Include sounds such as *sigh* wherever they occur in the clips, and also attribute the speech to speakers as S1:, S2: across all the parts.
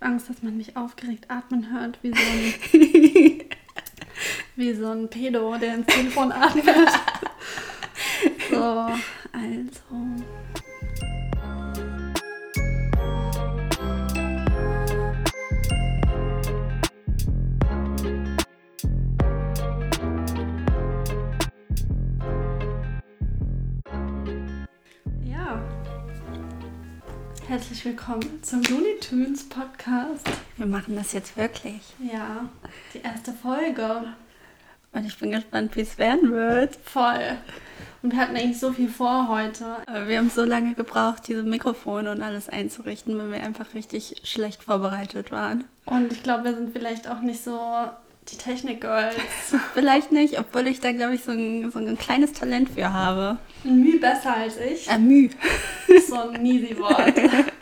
S1: habe Angst, dass man mich aufgeregt atmen hört, wie so ein, *laughs* wie so ein Pedo, der ins Telefon atmet. *laughs* so, also. Herzlich willkommen zum Looney Tunes Podcast.
S2: Wir machen das jetzt wirklich.
S1: Ja, die erste Folge.
S2: Und ich bin gespannt, wie es werden wird.
S1: Voll. Und wir hatten eigentlich so viel vor heute.
S2: Aber wir haben so lange gebraucht, diese Mikrofone und alles einzurichten, weil wir einfach richtig schlecht vorbereitet waren.
S1: Und ich glaube, wir sind vielleicht auch nicht so die Technik-Girls. *laughs*
S2: Vielleicht nicht, obwohl ich da, glaube ich, so ein, so ein kleines Talent für habe.
S1: Ein Mühe besser als ich.
S2: Äh, Müh.
S1: So ein Nisi-Wort. *laughs*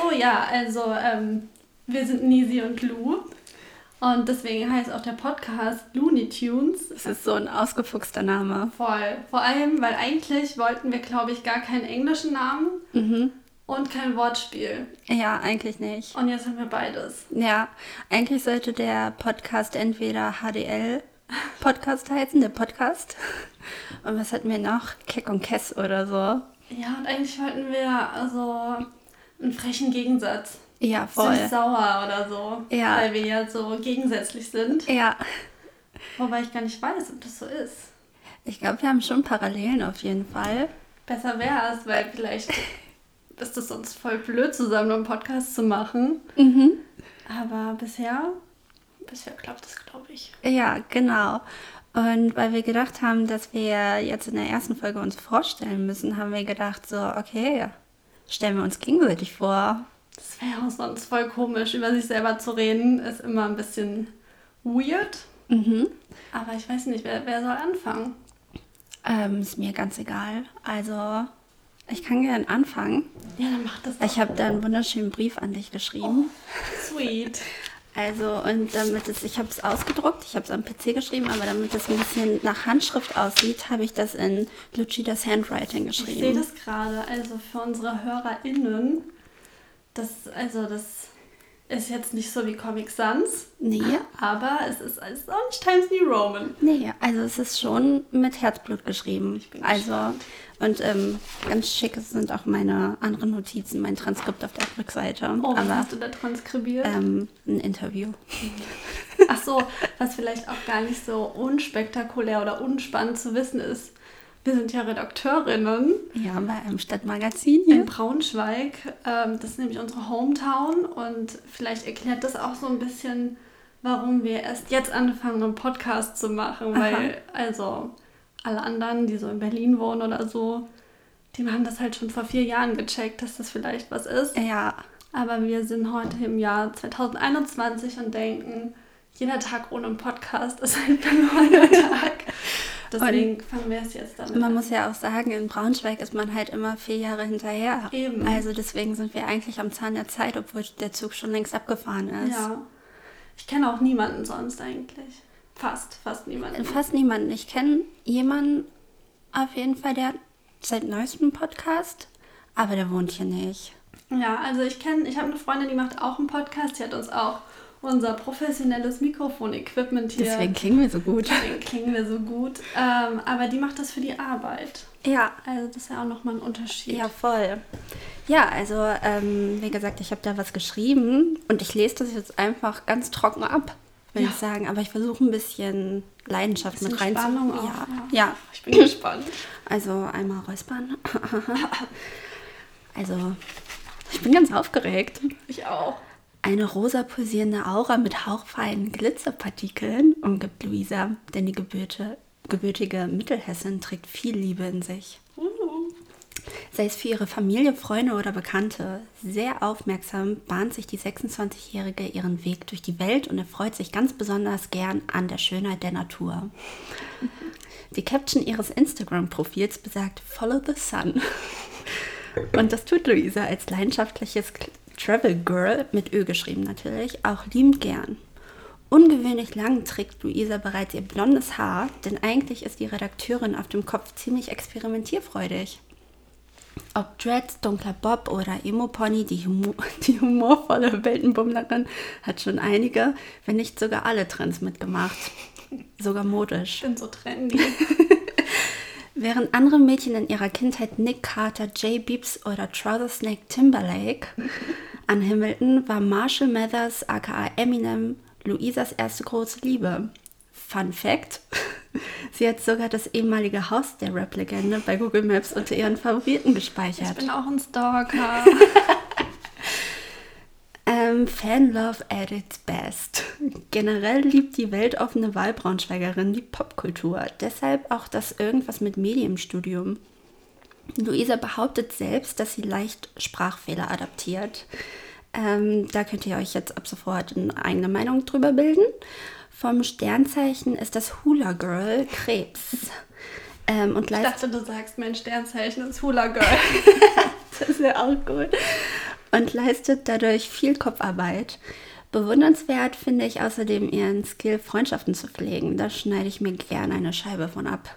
S1: So, ja, also ähm, wir sind Nisi und Lou. Und deswegen heißt auch der Podcast Looney Tunes.
S2: Das ist so ein ausgefuchster Name.
S1: Voll. Vor allem, weil eigentlich wollten wir, glaube ich, gar keinen englischen Namen
S2: Mhm.
S1: und kein Wortspiel.
S2: Ja, eigentlich nicht.
S1: Und jetzt haben wir beides.
S2: Ja, eigentlich sollte der Podcast entweder HDL Podcast heißen, der Podcast. Und was hatten wir noch? Keck und Kess oder so.
S1: Ja, und eigentlich wollten wir also einen frechen Gegensatz.
S2: Ja, voll.
S1: Süß-sauer oder so.
S2: Ja.
S1: Weil wir ja so gegensätzlich sind.
S2: Ja,
S1: Wobei ich gar nicht weiß, ob das so ist.
S2: ich glaube, wir haben schon Parallelen auf jeden Fall.
S1: Besser wäre es, weil vielleicht *laughs* ist es sonst voll blöd, zusammen einen Podcast zu machen.
S2: Mhm.
S1: Aber bisher, bisher klappt das, glaube ich.
S2: Ja, genau. Und weil wir gedacht haben, dass wir jetzt in der ersten Folge uns vorstellen müssen, haben wir gedacht, so, okay, stellen wir uns gegenseitig vor.
S1: Das wäre auch sonst voll komisch, über sich selber zu reden, ist immer ein bisschen weird.
S2: Mhm.
S1: Aber ich weiß nicht, wer, wer soll anfangen?
S2: Ähm, ist mir ganz egal. Also, ich kann gerne anfangen.
S1: Ja, dann mach das doch.
S2: Ich habe da einen wunderschönen Brief an dich geschrieben.
S1: Sweet.
S2: Also, und damit es, ich habe es ausgedruckt, ich habe es am PC geschrieben, aber damit es ein bisschen nach Handschrift aussieht, habe ich das in Lucidas Handwriting
S1: Ich sehe
S2: geschrieben.
S1: das gerade, also für unsere HörerInnen, das, also das ist jetzt nicht so wie Comic Sans,
S2: Nee,
S1: aber es ist, es ist auch nicht Times New Roman.
S2: nee, also es ist schon mit Herzblut geschrieben.
S1: bin
S2: also, und ähm, ganz schick sind auch meine anderen Notizen, mein Transkript auf der Rückseite.
S1: Oh, was
S2: aber
S1: hast du da transkribiert?
S2: ähm, ein Interview.
S1: Ach so, was vielleicht auch gar nicht so unspektakulär oder unspannend zu wissen ist. Wir sind ja Redakteurinnen
S2: Ja, bei einem Stadtmagazin
S1: in
S2: hier.
S1: Braunschweig. Ähm, das ist nämlich unsere Hometown und vielleicht erklärt das auch so ein bisschen, warum wir erst jetzt anfangen, einen Podcast zu machen, weil also alle anderen, die so in Berlin wohnen oder so, die haben das halt schon vor vier Jahren gecheckt, dass das vielleicht was ist.
S2: Ja,
S1: Aber wir sind heute im Jahr 2021 und denken, jeder Tag ohne einen Podcast ist ein verlorener *laughs* Tag. Deswegen fangen wir es jetzt damit
S2: man
S1: an.
S2: muss ja auch sagen, in Braunschweig ist man halt immer vier Jahre hinterher.
S1: Eben.
S2: Also deswegen sind wir eigentlich am Zahn der Zeit, obwohl der Zug schon längst abgefahren ist.
S1: Ja. Ich kenne auch niemanden sonst eigentlich. Fast, fast niemanden.
S2: Fast niemanden. Ich kenne jemanden auf jeden Fall, der seit neuestem Podcast, aber der wohnt hier nicht.
S1: Ja, also ich kenne, ich habe eine Freundin, die macht auch einen Podcast. Die hat uns auch unser professionelles Mikrofon-Equipment hier.
S2: Deswegen klingen wir so gut.
S1: Deswegen klingen wir so gut. Ähm, aber die macht das für die Arbeit.
S2: Ja,
S1: Also das ist ja auch nochmal ein Unterschied.
S2: ja, voll. Ja, also ähm, wie gesagt, ich habe da was geschrieben und ich lese das jetzt einfach ganz trocken ab, würde
S1: Ja.
S2: ich sagen. Aber ich versuche ein bisschen Leidenschaft
S1: Bisschen
S2: mit rein
S1: Spannung auch,
S2: ja.
S1: ja.
S2: ja,
S1: Ich bin gespannt.
S2: Also einmal räuspern. *laughs* also, ich bin ganz aufgeregt.
S1: Ich auch.
S2: Eine rosa pulsierende Aura mit hauchfeinen Glitzerpartikeln umgibt Luisa, denn die gebürtige Mittelhessin trägt viel Liebe in sich. Sei es für ihre Familie, Freunde oder Bekannte, sehr aufmerksam bahnt sich die 26-Jährige ihren Weg durch die Welt und erfreut sich ganz besonders gern an der Schönheit der Natur. Die Caption ihres Instagram-Profils besagt Follow the Sun. Und das tut Luisa als leidenschaftliches Travel Girl, mit Ö geschrieben natürlich, auch liebend gern. Ungewöhnlich lang trägt Luisa bereits ihr blondes Haar, denn eigentlich ist die Redakteurin auf dem Kopf ziemlich experimentierfreudig. Ob Dreads, dunkler Bob oder Emo-Pony, die, Humor, *laughs* die humorvolle Weltenbummlerin hat schon einige, wenn nicht sogar alle Trends mitgemacht. Sogar modisch.
S1: Ich bin so trendy. *laughs*
S2: Während andere Mädchen in ihrer Kindheit Nick Carter, Jay Beeps oder Trouser Snake Timberlake *laughs* anhimmelten, war Marshall Mathers aka Eminem Luisas erste große Liebe. Fun Fact: *laughs* Sie hat sogar das ehemalige Haus der Rap-Legende bei Google Maps unter ihren Favoriten gespeichert.
S1: Ich bin auch ein Stalker. *laughs*
S2: ähm, Fanlove at its best. Generell liebt die weltoffene Wahlbraunschweigerin die Popkultur. Deshalb auch das irgendwas mit Medienstudium. Luisa behauptet selbst, dass sie leicht Sprachfehler adaptiert. Ähm, da könnt ihr euch jetzt ab sofort eine eigene Meinung drüber bilden. Vom Sternzeichen ist das Hula Girl Krebs.
S1: Ähm, und ich dachte, du sagst, mein Sternzeichen ist Hula Girl. *laughs*
S2: das wäre auch gut. Und leistet dadurch viel Kopfarbeit. Bewundernswert finde ich außerdem ihren Skill, Freundschaften zu pflegen. Da schneide ich mir gerne eine Scheibe von ab.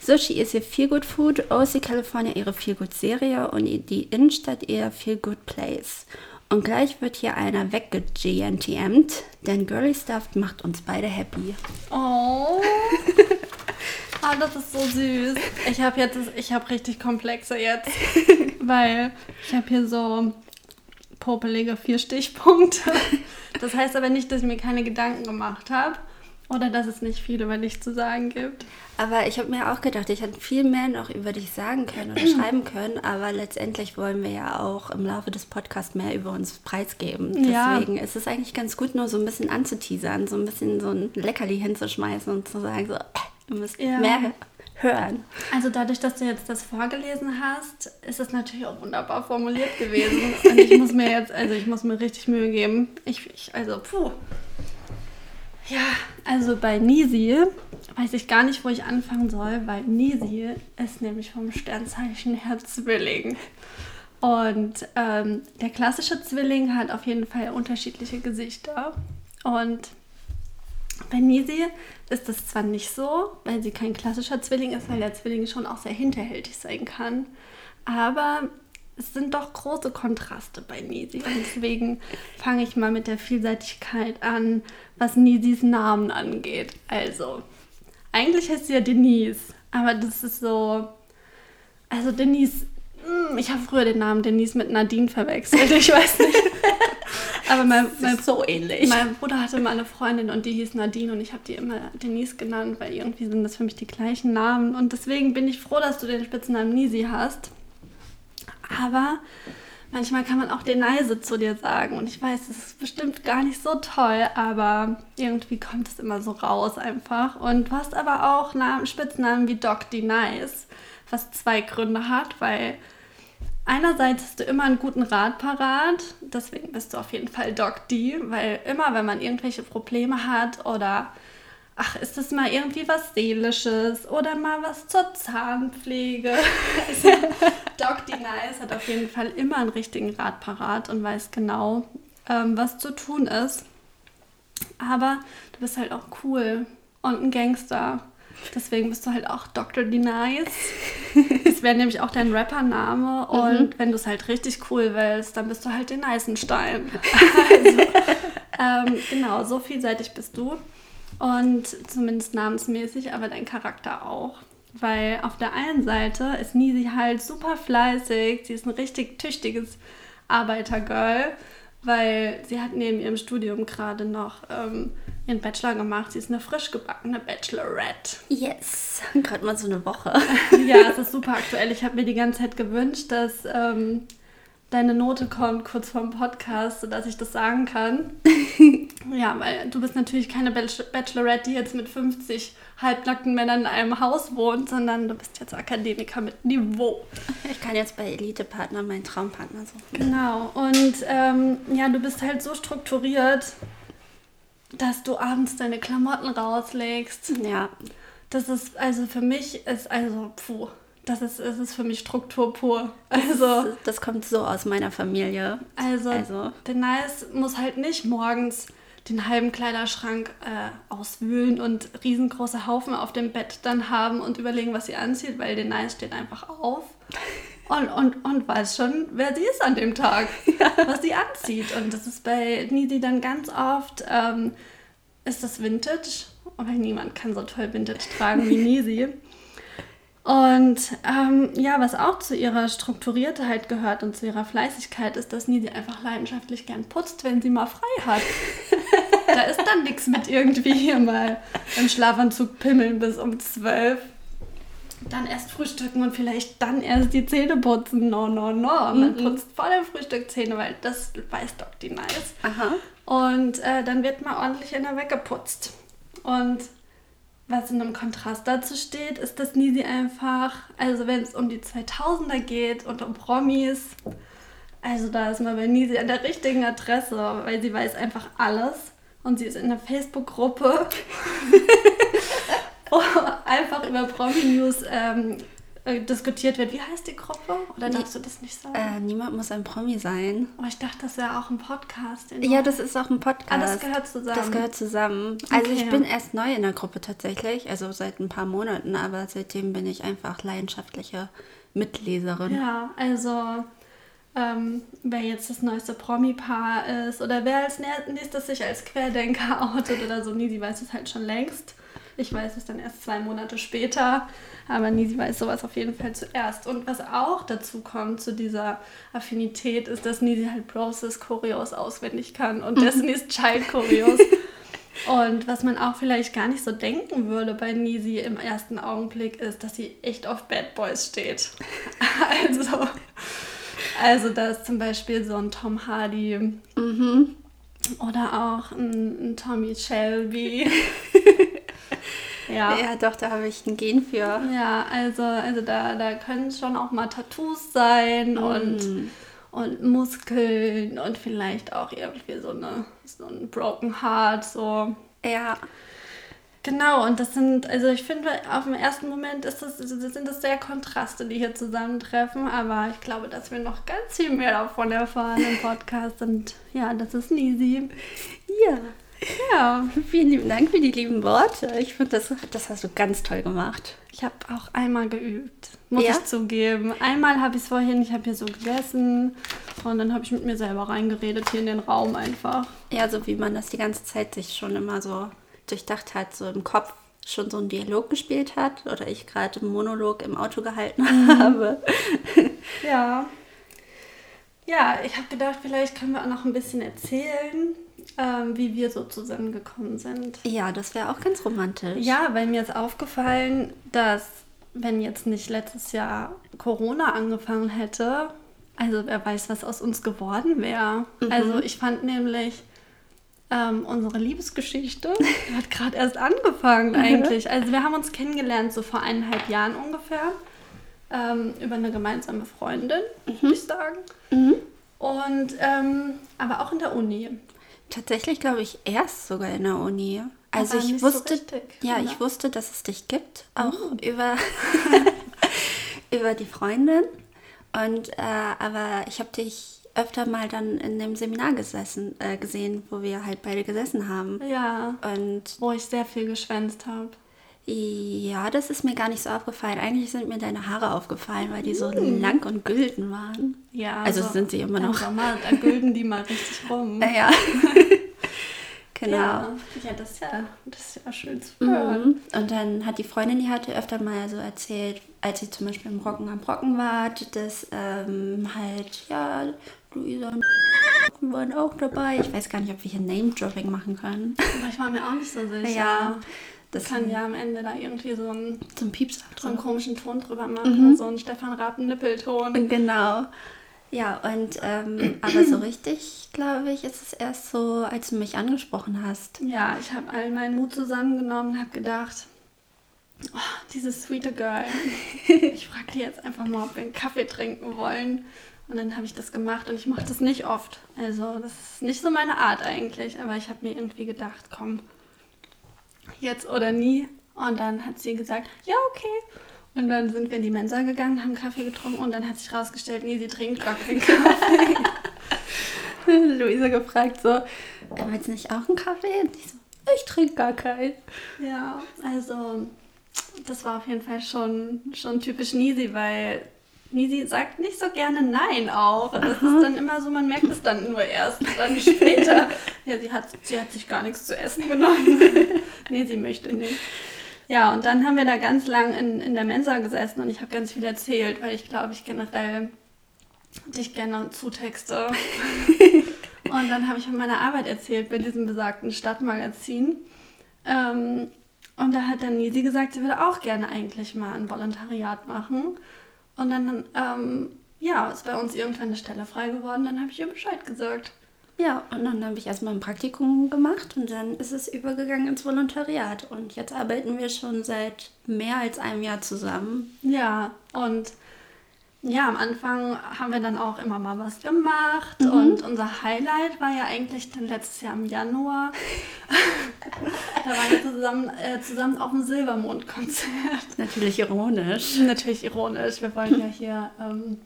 S2: Sushi ist ihr Feel Good Food, OC California ihre Feel Good Serie und die Innenstadt ihr Feel Good Place. Und gleich wird hier einer weggegntmt, denn Girly Stuff macht uns beide happy.
S1: Oh. *laughs* Ah, das ist so süß. Ich habe jetzt, ich habe richtig Komplexe jetzt, *laughs* weil ich habe hier so popelige vier Stichpunkte. *laughs* Das heißt aber nicht, dass ich mir keine Gedanken gemacht habe. Oder dass es nicht viel über dich zu sagen gibt.
S2: Aber ich habe mir auch gedacht, ich hätte viel mehr noch über dich sagen können oder schreiben können, aber letztendlich wollen wir ja auch im Laufe des Podcasts mehr über uns preisgeben. Deswegen ja. ist es eigentlich ganz gut, nur so ein bisschen anzuteasern, so ein bisschen so ein Leckerli hinzuschmeißen und zu sagen, so, du musst ja. mehr hören.
S1: Also dadurch, dass du jetzt das vorgelesen hast, ist es natürlich auch wunderbar formuliert *laughs* gewesen. und ich muss mir jetzt, also ich muss mir richtig Mühe geben. Ich, ich also, puh. Ja, also bei Nisi weiß ich gar nicht, wo ich anfangen soll, weil Nisi ist nämlich vom Sternzeichen her Zwilling. Und ähm, der klassische Zwilling hat auf jeden Fall unterschiedliche Gesichter. Und bei Nisi ist das zwar nicht so, weil sie kein klassischer Zwilling ist, weil der Zwilling schon auch sehr hinterhältig sein kann. Aber es sind doch große Kontraste bei Nisi. Und deswegen fange ich mal mit der Vielseitigkeit an, was Nisis Namen angeht. Also, eigentlich heißt sie ja Denise, aber das ist so. Also, Denise. Hm, ich habe früher den Namen Denise mit Nadine verwechselt. Ich weiß nicht. *laughs* aber mein, mein,
S2: so ähnlich.
S1: Mein Bruder hatte mal eine Freundin und die hieß Nadine und ich habe die immer Denise genannt, weil irgendwie sind das für mich die gleichen Namen. Und deswegen bin ich froh, dass du den Spitznamen Nisi hast. Aber manchmal kann man auch den Neise zu dir sagen. Und ich weiß, das ist bestimmt gar nicht so toll, aber irgendwie kommt es immer so raus einfach. Und du hast aber auch Namen, Spitznamen wie Doc D. Nice, was zwei Gründe hat, weil einerseits hast du immer einen guten Rat parat, deswegen bist du auf jeden Fall Doc D, weil immer, wenn man irgendwelche Probleme hat oder ach, ist das mal irgendwie was Seelisches oder mal was zur Zahnpflege? *laughs* Also, Doc D. Nice hat auf jeden Fall immer einen richtigen Rat parat und weiß genau, ähm, was zu tun ist. Aber du bist halt auch cool und ein Gangster. Deswegen bist du halt auch Dr. D. Nice. Das wäre nämlich auch dein Rappername. Mhm. Und mhm. wenn du es halt richtig cool willst, dann bist du halt den Eisenstein. *laughs* Also, ähm, genau, so vielseitig bist du. Und zumindest namensmäßig, aber dein Charakter auch. Weil auf der einen Seite ist Nisi halt super fleißig, sie ist ein richtig tüchtiges Arbeitergirl, weil sie hat neben ihrem Studium gerade noch ähm, ihren Bachelor gemacht. Sie ist eine frisch gebackene Bachelorette.
S2: Yes, gerade mal so eine Woche. *laughs*
S1: ja, es ist super aktuell. Ich habe mir die ganze Zeit gewünscht, dass ähm, deine Note kommt kurz vorm Podcast, sodass ich das sagen kann. *laughs* ja, weil du bist natürlich keine Bachelorette, die jetzt mit 50 halbnackten Männern in einem Haus wohnt, sondern du bist jetzt Akademiker mit Niveau.
S2: Ich kann jetzt bei Elite-Partner meinen Traumpartner suchen.
S1: Genau. Und ähm, ja, du bist halt so strukturiert, dass du abends deine Klamotten rauslegst.
S2: Ja.
S1: Das ist, also für mich ist, also, puh das ist, das ist für mich Struktur pur. Also,
S2: das, das kommt so aus meiner Familie.
S1: Also, also. der Nice muss halt nicht morgens den halben Kleiderschrank äh, auswühlen und riesengroße Haufen auf dem Bett dann haben und überlegen, was sie anzieht, weil der Nice steht einfach auf. Und, und, und weiß schon, wer sie ist an dem Tag, *laughs* ja. was sie anzieht. Und das ist bei Nisi dann ganz oft, ähm, ist das Vintage, weil niemand kann so toll Vintage tragen wie *laughs* Nisi. Und ähm, ja, was auch zu ihrer Strukturiertheit gehört und zu ihrer Fleißigkeit ist, dass Nisi einfach leidenschaftlich gern putzt, wenn sie mal frei hat. *laughs* da ist dann nichts mit irgendwie hier mal im Schlafanzug pimmeln bis um zwölf dann erst frühstücken und vielleicht dann erst die Zähne putzen. No, no, no. Und man mhm. putzt vor dem Frühstück Zähne, weil das weiß doch die Nice. Aha. Und äh, dann wird mal ordentlich in der weggeputzt. Und was in einem Kontrast dazu steht, ist, dass Nisi einfach, also wenn es um die 2000er geht und um Promis, also da ist man bei Nisi an der richtigen Adresse, weil sie weiß einfach alles. Und sie ist in der Facebook-Gruppe *laughs* *laughs* einfach über Promi-News ähm, äh, diskutiert wird. Wie heißt die Gruppe? Oder darfst du das nicht sagen?
S2: Äh, niemand muss ein Promi sein.
S1: Oh, ich dachte, das wäre auch ein Podcast.
S2: Ja, das ist auch ein Podcast. Ah,
S1: das gehört zusammen.
S2: Das gehört zusammen. Also okay. ich bin erst neu in der Gruppe tatsächlich, also seit ein paar Monaten, aber seitdem bin ich einfach leidenschaftliche Mitleserin.
S1: Ja, also ähm, wer jetzt das neueste Promi-Paar ist oder wer als nächstes sich als Querdenker *laughs* outet oder so, nie, die weiß es halt schon längst. Ich weiß es dann erst zwei Monate später, aber Nisi weiß sowas auf jeden Fall zuerst. Und was auch dazu kommt zu dieser Affinität, ist, dass Nisi halt Process Choreos auswendig kann und Destiny's Child Choreos. *laughs* Und was man auch vielleicht gar nicht so denken würde bei Nisi im ersten Augenblick, ist, dass sie echt auf Bad Boys steht. *laughs* Also, also da ist zum Beispiel so ein Tom Hardy mhm. oder auch ein, ein Tommy Shelby. *laughs*
S2: Ja. ja, doch, da habe ich ein Gen für.
S1: Ja, also, also da, da können schon auch mal Tattoos sein mm. und, und Muskeln und vielleicht auch irgendwie so, eine, so ein Broken Heart, so.
S2: Ja.
S1: Genau, und das sind, also ich finde, auf den ersten Moment ist das, sind das sehr Kontraste, die hier zusammentreffen, aber ich glaube, dass wir noch ganz viel mehr davon erfahren im Podcast und ja, das ist Nisi.
S2: Ja. Ja, vielen lieben Dank für die lieben Worte. Ich finde, das, das hast du ganz toll gemacht.
S1: Ich habe auch einmal geübt, muss ja? ich zugeben. Einmal habe ich es vorhin, ich habe hier so gegessen und dann habe ich mit mir selber reingeredet hier in den Raum einfach.
S2: Ja, so wie man das die ganze Zeit sich schon immer so durchdacht hat, so im Kopf schon so einen Dialog gespielt hat oder ich gerade einen Monolog im Auto gehalten mhm. habe.
S1: Ja. Ja, ich habe gedacht, vielleicht können wir auch noch ein bisschen erzählen, ähm, wie wir so zusammengekommen sind.
S2: Ja, das wäre auch ganz romantisch.
S1: Ja, weil mir ist aufgefallen, dass wenn jetzt nicht letztes Jahr Corona angefangen hätte, also wer weiß, was aus uns geworden wäre. Mhm. Also ich fand nämlich ähm, unsere Liebesgeschichte *laughs* hat gerade erst angefangen eigentlich. Also wir haben uns kennengelernt so vor eineinhalb Jahren ungefähr ähm, über eine gemeinsame Freundin, mhm. würde ich sagen. Mhm. Und ähm, aber auch in der Uni.
S2: Tatsächlich glaube ich erst sogar in der Uni. Also ich wusste, so ja, ich wusste, dass es dich gibt, auch oh. über, *laughs* *laughs* über die Freundin. Und äh, aber ich habe dich öfter mal dann in dem Seminar gesessen, äh, gesehen, wo wir halt beide gesessen haben.
S1: Ja.
S2: Und
S1: wo ich sehr viel geschwänzt habe.
S2: Ja, das ist mir gar nicht so aufgefallen. Eigentlich sind mir deine Haare aufgefallen, weil die so mm. lang und gülden waren.
S1: Ja.
S2: Also, also sind sie immer noch.
S1: Im Sommer, da gülden die mal richtig rum. *laughs*
S2: Ja. *laughs* genau.
S1: Ja. ja, das ist ja, das ist ja schön zu hören. Mhm.
S2: Und dann hat die Freundin, die hatte öfter mal so erzählt, als sie zum Beispiel im Rocken am Brocken war, dass ähm, halt, ja, Luisa und waren auch dabei. Ich weiß gar nicht, ob wir hier Name-Dropping machen können.
S1: Aber ich war mir auch nicht so sicher. Ja. Das kann ja am Ende da irgendwie so einen,
S2: so einen Pieps
S1: so einen komischen Ton drüber machen, mhm. so einen Stefan Rappen-Nippelton.
S2: Genau. Ja, und ähm, *clears throat* aber so richtig, glaube ich, ist es erst so, als du mich angesprochen hast.
S1: Ja, ich habe all meinen Mut zusammengenommen und habe gedacht, oh, dieses sweete Girl, *laughs* ich frage die jetzt einfach mal, ob wir einen Kaffee trinken wollen. Und dann habe ich das gemacht und ich mache das nicht oft. Also das ist nicht so meine Art eigentlich, aber ich habe mir irgendwie gedacht, komm, jetzt oder nie. Und dann hat sie gesagt, ja, okay. Und dann sind wir in die Mensa gegangen, haben Kaffee getrunken und dann hat sich rausgestellt, nee, sie trinkt gar keinen Kaffee. *laughs*
S2: Luisa gefragt so, willst du nicht auch einen Kaffee? Und ich so, ich trinke gar keinen.
S1: Ja, also das war auf jeden Fall schon, schon typisch Nisi, weil Nisi sagt nicht so gerne Nein auch. Das ist dann immer so, man merkt es dann nur erst dann später. ja, sie hat, sie hat sich gar nichts zu essen genommen. *laughs* nee, sie möchte nicht. Ja, und dann haben wir da ganz lang in, in der Mensa gesessen und ich habe ganz viel erzählt, weil ich glaube, ich generell dich gerne zutexte. *laughs* und dann habe ich von meiner Arbeit erzählt bei diesem besagten Stadtmagazin. Ähm, und da hat dann Nisi gesagt, sie würde auch gerne eigentlich mal ein Volontariat machen. Und dann, ähm, ja, ist bei uns irgendwann eine Stelle frei geworden. Dann habe ich ihr Bescheid gesagt.
S2: Ja, und dann habe ich erstmal ein Praktikum gemacht und dann ist es übergegangen ins Volontariat. Und jetzt arbeiten wir schon seit mehr als einem Jahr zusammen.
S1: Ja, und ja, am Anfang haben wir dann auch immer mal was gemacht mhm. und unser Highlight war ja eigentlich dann letztes Jahr im Januar. *laughs* da waren wir zusammen, äh, zusammen auf dem Silbermond-Konzert.
S2: Natürlich ironisch.
S1: Natürlich ironisch. Wir wollen ja hier ähm,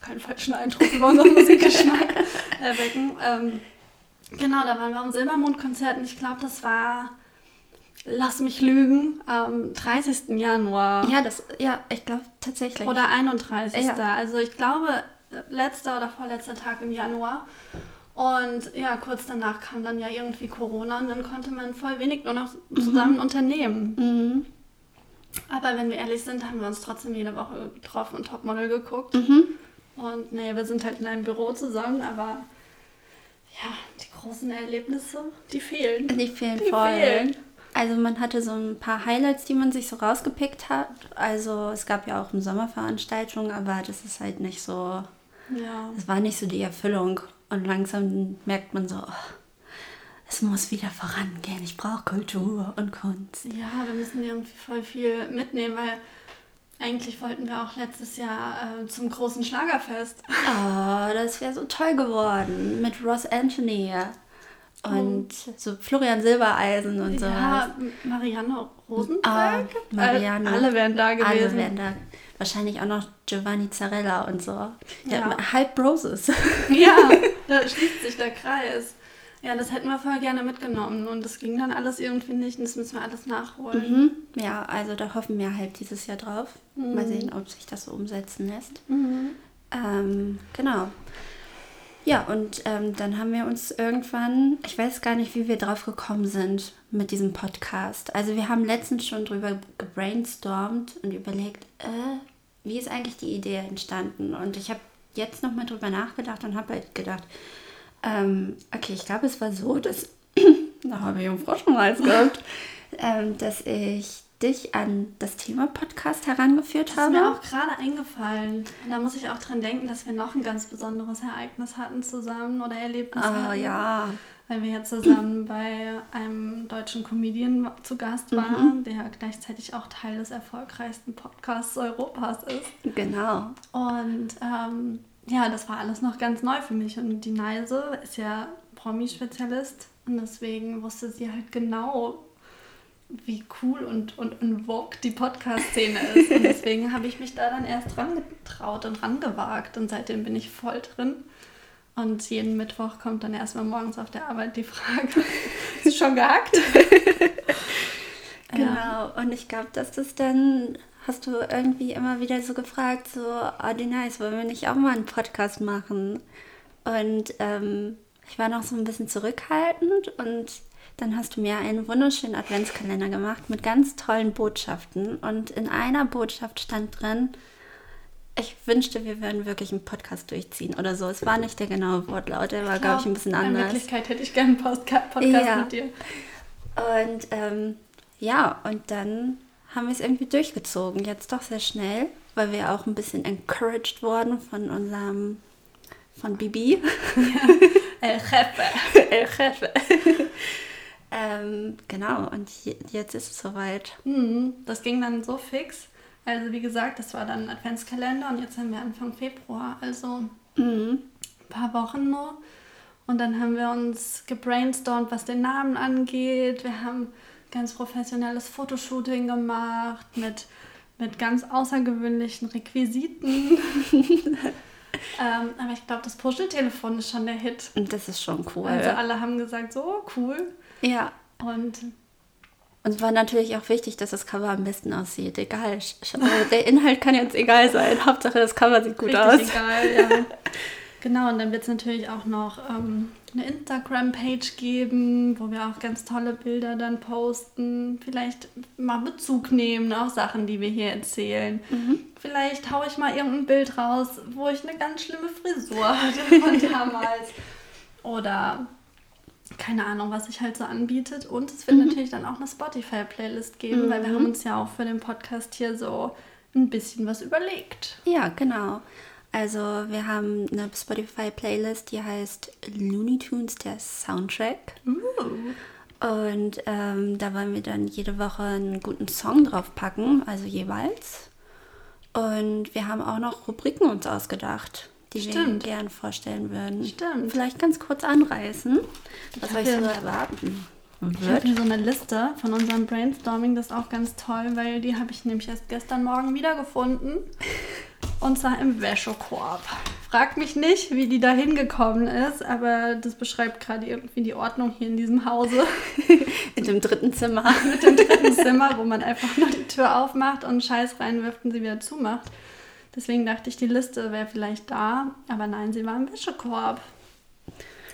S1: keinen falschen Eindruck über unseren Musikgeschmack *laughs* erwecken. Ähm, genau, da waren wir auf dem Silbermond-Konzert und ich glaube, das war lass mich lügen, am 30. Januar.
S2: Ja, das, ja, ich glaube tatsächlich.
S1: Oder 31. Ja. Also ich glaube, letzter oder vorletzter Tag im Januar. Und ja, kurz danach kam dann ja irgendwie Corona und dann konnte man voll wenig nur noch zusammen mhm. unternehmen. Mhm. Aber wenn wir ehrlich sind, haben wir uns trotzdem jede Woche getroffen und Topmodel geguckt. Mhm. Und nee, wir sind halt in einem Büro zusammen, aber ja, die großen Erlebnisse, die fehlen.
S2: Die fehlen die voll. Fehlen. Also man hatte so ein paar Highlights, die man sich so rausgepickt hat. Also es gab ja auch eine Sommerveranstaltung, aber das ist halt nicht so. Ja. Es war nicht so die Erfüllung. Und langsam merkt man so, oh, es muss wieder vorangehen. Ich brauche Kultur und Kunst.
S1: Ja, wir müssen irgendwie voll viel mitnehmen, weil eigentlich wollten wir auch letztes Jahr äh, zum großen Schlagerfest.
S2: Oh, das wäre so toll geworden mit Ross Anthony und so Florian Silbereisen und so. Ja,
S1: Marianne Rosenberg. Oh, Marianne. Alle wären da gewesen. Alle wären da.
S2: Wahrscheinlich auch noch Giovanni Zarella und so. Ja, ja. halb Roses. *laughs*
S1: Ja, *laughs* da schließt sich der Kreis. Ja, das hätten wir voll gerne mitgenommen und das ging dann alles irgendwie nicht und das müssen wir alles nachholen.
S2: Mhm. Ja, also da hoffen wir halt dieses Jahr drauf. Mhm. Mal sehen, ob sich das so umsetzen lässt. Mhm. Ähm, genau. Ja, und ähm, dann haben wir uns irgendwann, ich weiß gar nicht, wie wir drauf gekommen sind mit diesem Podcast. Also wir haben letztens schon drüber gebrainstormt und überlegt, äh, wie ist eigentlich die Idee entstanden? Und ich habe jetzt nochmal drüber nachgedacht und habe halt gedacht, ähm, okay, ich glaube, es war so, dass, da habe ich einen Frosch im Hals gehabt, ähm, dass ich dich an das Thema Podcast herangeführt
S1: das
S2: habe.
S1: Das ist mir auch gerade eingefallen. Da muss ich auch dran denken, dass wir noch ein ganz besonderes Ereignis hatten zusammen oder Erlebnis
S2: ah,
S1: hatten.
S2: ja.
S1: Weil wir ja zusammen *clears throat* bei einem deutschen Comedian zu Gast mhm. waren, mhm. der gleichzeitig auch Teil des erfolgreichsten Podcasts Europas ist.
S2: Genau.
S1: Und ähm, ja, das war alles noch ganz neu für mich. Und die Neise ist ja Promi-Spezialist und deswegen wusste sie halt genau, wie cool und, und, und vogue die Podcast-Szene ist. Und *laughs* deswegen habe ich mich da dann erst dran getraut und rangewagt. Und seitdem bin ich voll drin. Und jeden Mittwoch kommt dann erstmal morgens auf der Arbeit die Frage, *laughs* ist schon gehackt? *laughs*
S2: genau. Ja. Und ich glaube, dass das dann, hast du irgendwie immer wieder so gefragt, so, oh, die nice, wollen wir nicht auch mal einen Podcast machen? Und ähm, ich war noch so ein bisschen zurückhaltend und dann hast du mir einen wunderschönen Adventskalender gemacht mit ganz tollen Botschaften. Und in einer Botschaft stand drin, ich wünschte, wir würden wirklich einen Podcast durchziehen oder so. Es war nicht der genaue Wortlaut, der war, glaube ich, ein bisschen anders.
S1: In Wirklichkeit hätte ich gerne einen Podcast ja. mit dir.
S2: Und ähm, ja, und dann haben wir es irgendwie durchgezogen. Jetzt doch sehr schnell, weil wir auch ein bisschen encouraged wurden von unserem, von Bibi. Ja. *laughs*
S1: El Jefe.
S2: El Jefe. Ähm, genau, und jetzt ist es soweit.
S1: Mhm, das ging dann so fix. Also wie gesagt, das war dann ein Adventskalender und jetzt haben wir Anfang Februar, also mhm. ein paar Wochen nur. Und dann haben wir uns gebrainstormt, was den Namen angeht. Wir haben ganz professionelles Fotoshooting gemacht mit, mit ganz außergewöhnlichen Requisiten. *laughs* ähm, aber ich glaube, das Puscheltelefon ist schon der Hit.
S2: Und das ist schon cool.
S1: Also alle haben gesagt, so cool.
S2: Ja.
S1: Und
S2: Und es war natürlich auch wichtig, dass das Cover am besten aussieht. Egal, der Inhalt kann jetzt egal sein. Hauptsache das Cover sieht gut Richtig aus. egal,
S1: ja. *laughs* Genau, und dann wird es natürlich auch noch ähm, eine Instagram-Page geben, wo wir auch ganz tolle Bilder dann posten. Vielleicht mal Bezug nehmen auf Sachen, die wir hier erzählen. Mhm. Vielleicht haue ich mal irgendein Bild raus, wo ich eine ganz schlimme Frisur hatte *laughs* von damals. Oder keine Ahnung, was sich halt so anbietet. Und es wird mhm. natürlich dann auch eine Spotify-Playlist geben, mhm. weil wir haben uns ja auch für den Podcast hier so ein bisschen was überlegt.
S2: Ja, genau. Also wir haben eine Spotify-Playlist, die heißt Looney Tunes, der Soundtrack. Uh. Und ähm, da wollen wir dann jede Woche einen guten Song drauf packen, also jeweils. Und wir haben auch noch Rubriken uns ausgedacht, die Stimmt. wir gern vorstellen würden. Stimmt. Vielleicht ganz kurz anreißen, was euch so erwarten
S1: ich habe hier so eine Liste von unserem Brainstorming, das ist auch ganz toll, weil die habe ich nämlich erst gestern Morgen wiedergefunden. Und zwar im Wäschekorb. Frag mich nicht, wie die da hingekommen ist, aber das beschreibt gerade irgendwie die Ordnung hier in diesem Hause. *laughs*
S2: Mit dem dritten Zimmer.
S1: Mit dem dritten Zimmer, wo man einfach nur die Tür aufmacht und Scheiß reinwirft und sie wieder zumacht. Deswegen dachte ich, die Liste wäre vielleicht da, aber nein, sie war im Wäschekorb.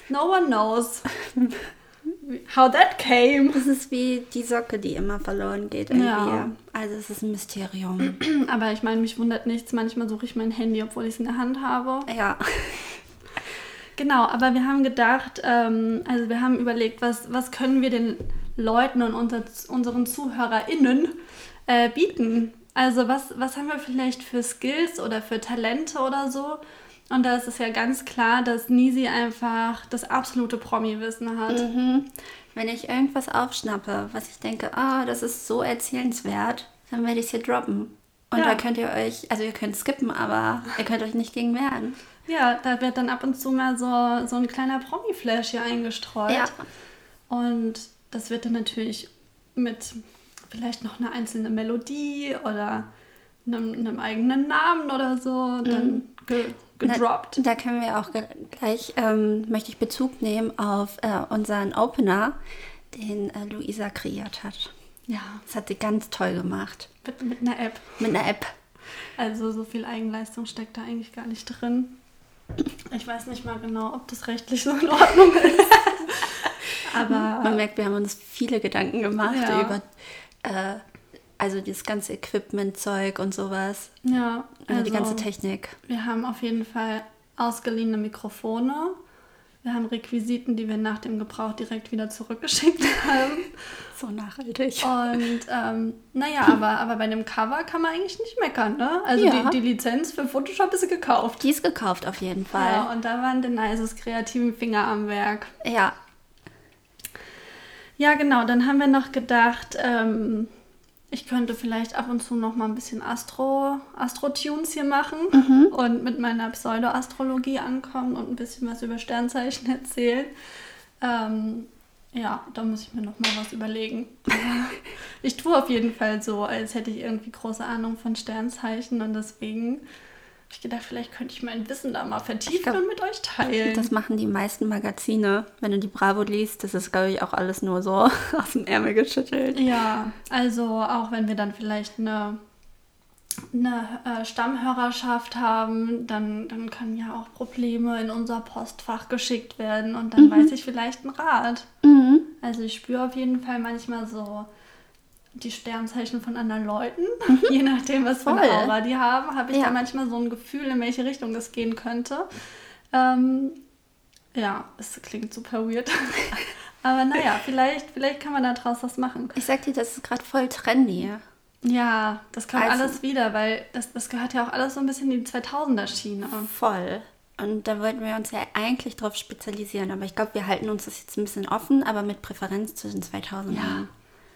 S1: No one knows. *laughs* How that came.
S2: Das ist wie die Socke, die immer verloren geht. Irgendwie. Ja. Also es ist ein Mysterium. *clears throat*
S1: Aber ich meine, mich wundert nichts. Manchmal suche ich mein Handy, obwohl ich es in der Hand habe.
S2: Ja. *laughs*
S1: Genau, aber wir haben gedacht, ähm, also wir haben überlegt, was, was können wir den Leuten und unter, unseren ZuhörerInnen äh, bieten? Also was, was haben wir vielleicht für Skills oder für Talente oder so, und da ist es ja ganz klar, dass Nisi einfach das absolute Promi-Wissen hat.
S2: Mhm. Wenn ich irgendwas aufschnappe, was ich denke, ah, das ist so erzählenswert, dann werde ich es hier droppen. Und ja. da könnt ihr euch, also ihr könnt skippen, aber ihr könnt euch nicht gegen wehren.
S1: Ja, da wird dann ab und zu mal so, so ein kleiner Promi-Flash hier eingestreut. Ja. Und das wird dann natürlich mit vielleicht noch einer einzelnen Melodie oder einem, einem eigenen Namen oder so dann mhm gedroppt.
S2: Da, da können wir auch gleich, ähm, möchte ich Bezug nehmen auf äh, unseren Opener, den äh, Luisa kreiert hat. Ja. Das hat sie ganz toll gemacht.
S1: Mit, mit einer App.
S2: Mit einer App.
S1: Also so viel Eigenleistung steckt da eigentlich gar nicht drin. Ich weiß nicht mal genau, ob das rechtlich so in Ordnung *laughs* ist.
S2: Aber man merkt, wir haben uns viele Gedanken gemacht ja. über äh, also das ganze Equipment-Zeug und sowas.
S1: Ja.
S2: Also die ganze Technik.
S1: Wir haben auf jeden Fall ausgeliehene Mikrofone. Wir haben Requisiten, die wir nach dem Gebrauch direkt wieder zurückgeschickt *laughs* haben.
S2: so nachhaltig.
S1: Und ähm, naja, aber, aber bei dem Cover kann man eigentlich nicht meckern, ne? Also ja. die, die Lizenz für Photoshop ist gekauft.
S2: Die ist gekauft auf jeden Fall.
S1: Ja, und da waren Denises kreativen Finger am Werk.
S2: Ja.
S1: Ja, genau. Dann haben wir noch gedacht, ähm, ich könnte vielleicht ab und zu noch mal ein bisschen Astro, Astro-Tunes hier machen mhm. und mit meiner Pseudo-Astrologie ankommen und ein bisschen was über Sternzeichen *laughs* erzählen. Ähm, ja, da muss ich mir noch mal was überlegen. *laughs* ich tue auf jeden Fall so, als hätte ich irgendwie große Ahnung von Sternzeichen und deswegen ich gedacht, vielleicht könnte ich mein Wissen da mal vertiefen glaub, und mit euch teilen.
S2: Das machen die meisten Magazine. Wenn du die Bravo liest, das ist, glaube ich, auch alles nur so *laughs* aus dem Ärmel geschüttelt.
S1: Ja, also auch wenn wir dann vielleicht eine, eine äh, Stammhörerschaft haben, dann, dann können ja auch Probleme in unser Postfach geschickt werden und dann mhm. weiß ich vielleicht einen Rat. Mhm. Also ich spüre auf jeden Fall manchmal so die Sternzeichen von anderen Leuten, *laughs* mhm. je nachdem, was für eine Aura die haben, habe ich ja. da manchmal so ein Gefühl, in welche Richtung das gehen könnte. Ähm, ja, es klingt super weird. *laughs* Aber naja, vielleicht, vielleicht kann man daraus was machen.
S2: Ich sag dir, das ist gerade voll trendy.
S1: Ja, das kommt also, alles wieder, weil das, das gehört ja auch alles so ein bisschen in die 2000er-Schiene.
S2: Voll. Und da wollten wir uns ja eigentlich drauf spezialisieren. Aber ich glaube, wir halten uns das jetzt ein bisschen offen, aber mit Präferenz zwischen 2000
S1: Ja.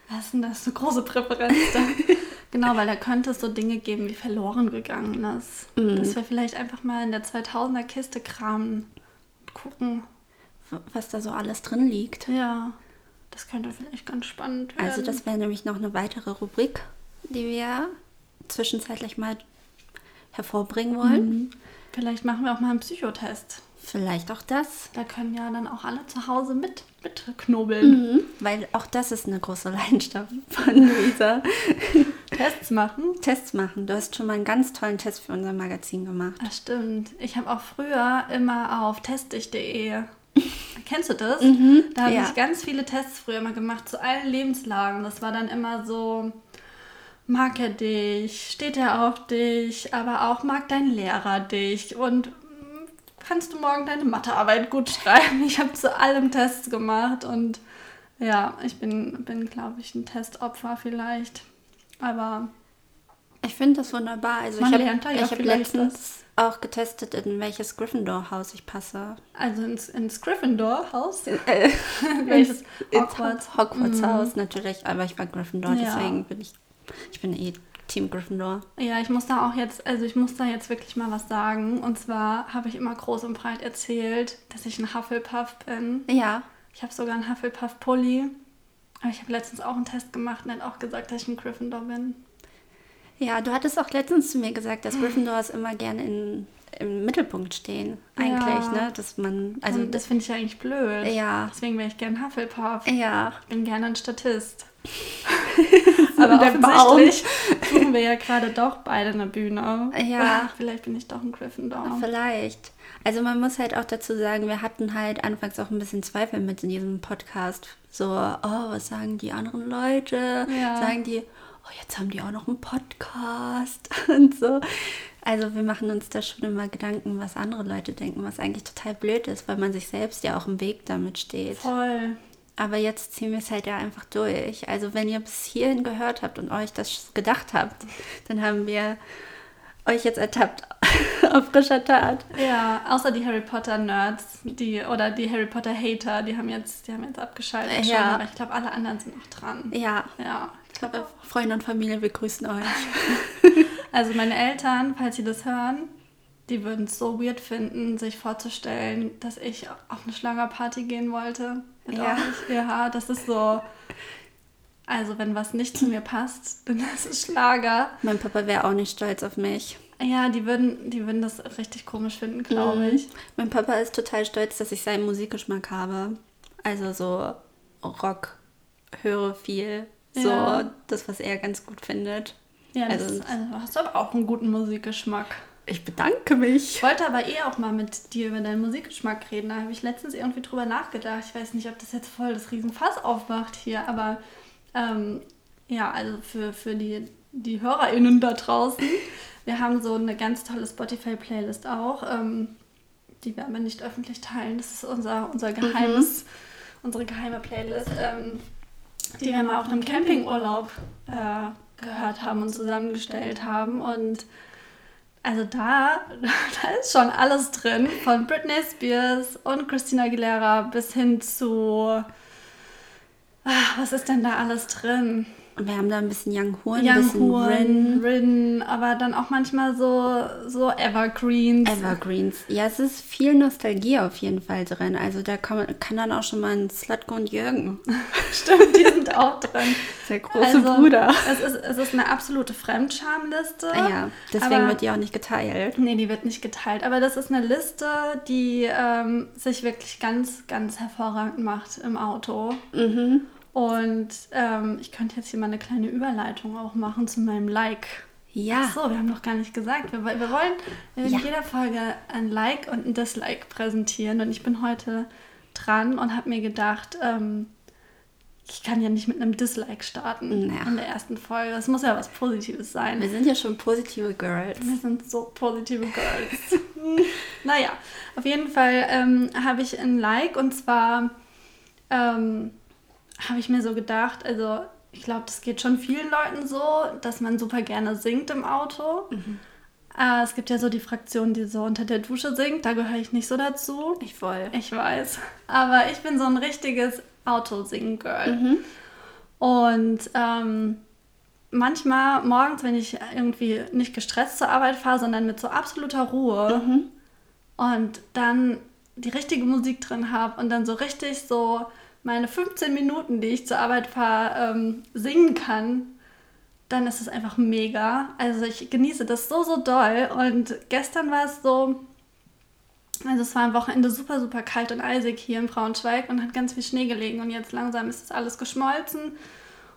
S1: Was ist denn das? So große Präferenz da. *laughs* genau, weil da könnte es so Dinge geben wie verloren gegangen ist. Mm. Dass wir vielleicht einfach mal in der 2000er Kiste kramen und gucken.
S2: Was da so alles drin liegt.
S1: Ja, das könnte vielleicht ganz spannend
S2: werden. Also das wäre nämlich noch eine weitere Rubrik, die wir zwischenzeitlich mal hervorbringen wollen. Mhm.
S1: Vielleicht machen wir auch mal einen Psychotest.
S2: Vielleicht auch das.
S1: Da können ja dann auch alle zu Hause mit, mitknobeln.
S2: Mhm, weil auch das ist eine große Leidenschaft von Luisa. *laughs*
S1: Tests machen.
S2: Tests machen. Du hast schon mal einen ganz tollen Test für unser Magazin gemacht.
S1: Das stimmt. Ich habe auch früher immer auf testdich.de. *laughs* Kennst du das?
S2: Mhm,
S1: da habe
S2: ja.
S1: ich ganz viele Tests früher mal gemacht zu allen Lebenslagen. Das war dann immer so, mag er dich, steht er auf dich, aber auch mag dein Lehrer dich und kannst du morgen deine Mathearbeit gut schreiben. Ich habe zu allem Tests gemacht und ja, ich bin, bin glaube ich, ein Testopfer vielleicht. Aber
S2: Ich finde das wunderbar. Also ich habe
S1: ja
S2: hab letztens auch getestet, in welches Gryffindor-Haus ich passe.
S1: also ins, ins Gryffindor-Haus.
S2: Äh, *laughs*
S1: Welches? Hogwarts.
S2: Hogwarts
S1: Mhm.
S2: Haus natürlich, aber ich war Gryffindor,
S1: Ja.
S2: deswegen bin ich, ich bin eh Team Gryffindor.
S1: Ja, ich muss da auch jetzt, also ich muss da jetzt wirklich mal was sagen. Und zwar habe ich immer groß und breit erzählt, dass ich ein Hufflepuff bin.
S2: Ja,
S1: Ich habe sogar einen Hufflepuff-Pulli. Aber ich habe letztens auch einen Test gemacht und hat auch gesagt, dass ich ein Gryffindor bin.
S2: ja, du hattest auch letztens zu mir gesagt, dass Gryffindors immer gerne in, im Mittelpunkt stehen, eigentlich,
S1: Ja.
S2: ne? Dass man, also
S1: und das finde ich ja eigentlich blöd.
S2: Ja.
S1: Deswegen wäre ich gern Hufflepuff.
S2: ja,
S1: Ich bin gerne ein Statist. *laughs* *laughs* Aber
S2: der
S1: offensichtlich suchen wir ja gerade doch beide eine Bühne.
S2: Ja.
S1: Vielleicht bin ich doch ein Gryffindor.
S2: Vielleicht. Also man muss halt auch dazu sagen, wir hatten halt anfangs auch ein bisschen Zweifel mit in diesem Podcast. So, oh, was sagen die anderen Leute?
S1: Ja.
S2: Sagen die, oh, jetzt haben die auch noch einen Podcast *laughs* und so. Also wir machen uns da schon immer Gedanken, was andere Leute denken, was eigentlich total blöd ist, weil man sich selbst ja auch im Weg damit steht.
S1: Voll.
S2: Aber jetzt ziehen wir es halt ja einfach durch. Also wenn ihr bis hierhin gehört habt und euch das gedacht habt, dann haben wir euch jetzt ertappt *laughs* auf frischer Tat.
S1: Ja, außer die Harry Potter Nerds, die oder die Harry Potter Hater, die haben jetzt, die haben jetzt abgeschaltet.
S2: Ja.
S1: Schon, aber ich glaube, alle anderen sind noch dran.
S2: Ja,
S1: Ja, ich glaube.
S2: Freunde und Familie, wir grüßen euch. *laughs*
S1: Also meine Eltern, falls sie das hören, die würden es so weird finden, sich vorzustellen, dass ich auf eine Schlagerparty gehen wollte. Mit
S2: Ja.
S1: Ja, das ist so. Also wenn was nicht zu mir passt, dann ist es Schlager.
S2: Mein Papa wäre auch nicht stolz auf mich.
S1: Ja, die würden, die würden das richtig komisch finden, glaube
S2: Mhm.
S1: ich.
S2: Mein Papa ist total stolz, dass ich seinen Musikgeschmack habe. Also so Rock, höre viel. So
S1: Ja.
S2: das, was er ganz gut findet.
S1: Ja, das,
S2: Also-
S1: also, hast du aber auch einen guten Musikgeschmack.
S2: Ich bedanke mich.
S1: Ich wollte aber eh auch mal mit dir über deinen Musikgeschmack reden. Da habe ich letztens irgendwie drüber nachgedacht. Ich weiß nicht, ob das jetzt voll das Riesenfass aufmacht hier, aber ähm, ja, also für, für die, die HörerInnen da draußen. Wir haben so eine ganz tolle Spotify-Playlist auch, ähm, die wir aber nicht öffentlich teilen. Das ist unser, unser geheimes, unsere geheime Playlist, ähm, die wir mal auf einem Campingurlaub äh, gehört haben und zusammengestellt haben. Und also da, *laughs* da ist schon alles drin, von Britney Spears und Christina Aguilera bis hin zu, ah, was ist denn da alles drin?
S2: Und wir haben da ein bisschen Young Horn, ein
S1: Young
S2: bisschen
S1: Horn,
S2: Rin.
S1: Rin, aber dann auch manchmal so, so Evergreens.
S2: Evergreens. Ja, es ist viel Nostalgie auf jeden Fall drin. Also da kann, kann dann auch schon mal ein Slutko und Jürgen. *laughs*
S1: Stimmt, die sind auch drin.
S2: Der große Bruder.
S1: Es ist, es ist eine absolute Fremdschamliste.
S2: Ja, deswegen
S1: aber-
S2: wird die auch nicht geteilt.
S1: Nee, die wird nicht geteilt. Aber das ist eine Liste, die ähm, sich wirklich ganz, ganz hervorragend macht im Auto.
S2: Mhm.
S1: Und ähm, ich könnte jetzt hier mal eine kleine Überleitung auch machen zu meinem Like.
S2: Ja.
S1: Ach so, wir haben noch gar nicht gesagt. Wir, wir wollen in
S2: Ja.
S1: jeder Folge ein Like und ein Dislike präsentieren. Und ich bin heute dran und habe mir gedacht, ähm, ich kann ja nicht mit einem Dislike starten
S2: Ja.
S1: in der ersten Folge. Das muss ja was Positives sein.
S2: Wir sind ja schon positive Girls.
S1: Wir sind so positive Girls. *laughs* *laughs* naja, auf jeden Fall ähm, habe ich ein Like und zwar ähm, habe ich mir so gedacht, also ich glaube, das geht schon vielen Leuten so, dass man super gerne singt im Auto. Äh, es gibt ja so die Fraktion, die so unter der Dusche singt, da gehöre ich nicht so dazu.
S2: Ich voll.
S1: Ich weiß. Aber ich bin so ein richtiges Autosingen-Girl. Und ähm, manchmal morgens, wenn ich irgendwie nicht gestresst zur Arbeit fahre, sondern mit so absoluter Ruhe und dann die richtige Musik drin habe und dann so richtig so meine 15 Minuten, die ich zur Arbeit fahre, ähm, singen kann, dann ist es einfach mega. Also ich genieße das so, so doll. Und gestern war es so, Also es war am Wochenende super, super kalt und eisig hier in Braunschweig und hat ganz viel Schnee gelegen und jetzt langsam ist das alles geschmolzen.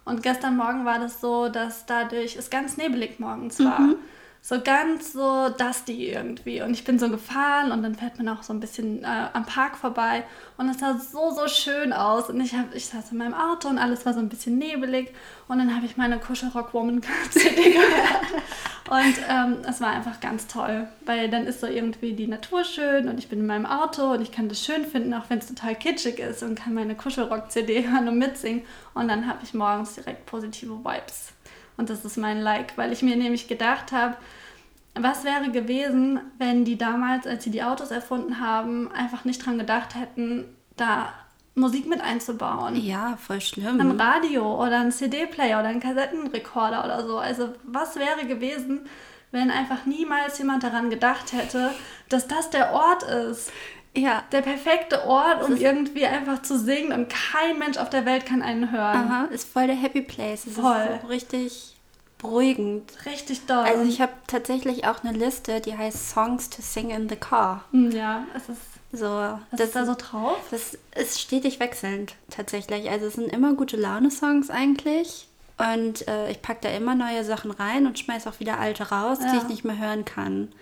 S1: Und gestern Morgen war das so, dass dadurch es ganz nebelig morgens war. Mhm so ganz so dusty irgendwie. Und ich bin so gefahren und dann fährt man auch so ein bisschen äh, am Park vorbei. Und es sah so, so schön aus. Und ich, hab, ich saß in meinem Auto und alles war so ein bisschen nebelig. Und dann habe ich meine Kuschelrock Woman CD *laughs* gehört. Und ähm, es war einfach ganz toll, weil dann ist so irgendwie die Natur schön und ich bin in meinem Auto und ich kann das schön finden, auch wenn es total kitschig ist und kann meine Kuschelrock-CD *laughs* hören und mitsingen. Und dann habe ich morgens direkt positive Vibes. Und das ist mein Like, weil ich mir nämlich gedacht habe, was wäre gewesen, wenn die damals, als sie die Autos erfunden haben, einfach nicht dran gedacht hätten, da Musik mit einzubauen.
S2: Ja, voll schlimm.
S1: Ein Radio oder ein CD-Player oder ein Kassettenrekorder oder so. Also was wäre gewesen, wenn einfach niemals jemand daran gedacht hätte, dass das der Ort ist. Ja. Der perfekte Ort, um irgendwie einfach zu singen und kein Mensch auf der Welt kann einen hören.
S2: Aha, ist voll der Happy Place. Es voll. ist so richtig beruhigend.
S1: Richtig doll.
S2: Also ich habe tatsächlich auch eine Liste, die heißt Songs to Sing in the Car.
S1: Hm, ja, es ist
S2: so.
S1: Was das ist da so drauf?
S2: Das ist stetig wechselnd tatsächlich. Also es sind immer gute Laune-Songs eigentlich. Und äh, ich packe da immer neue Sachen rein und schmeiße auch wieder alte raus, ja. die ich nicht mehr hören kann.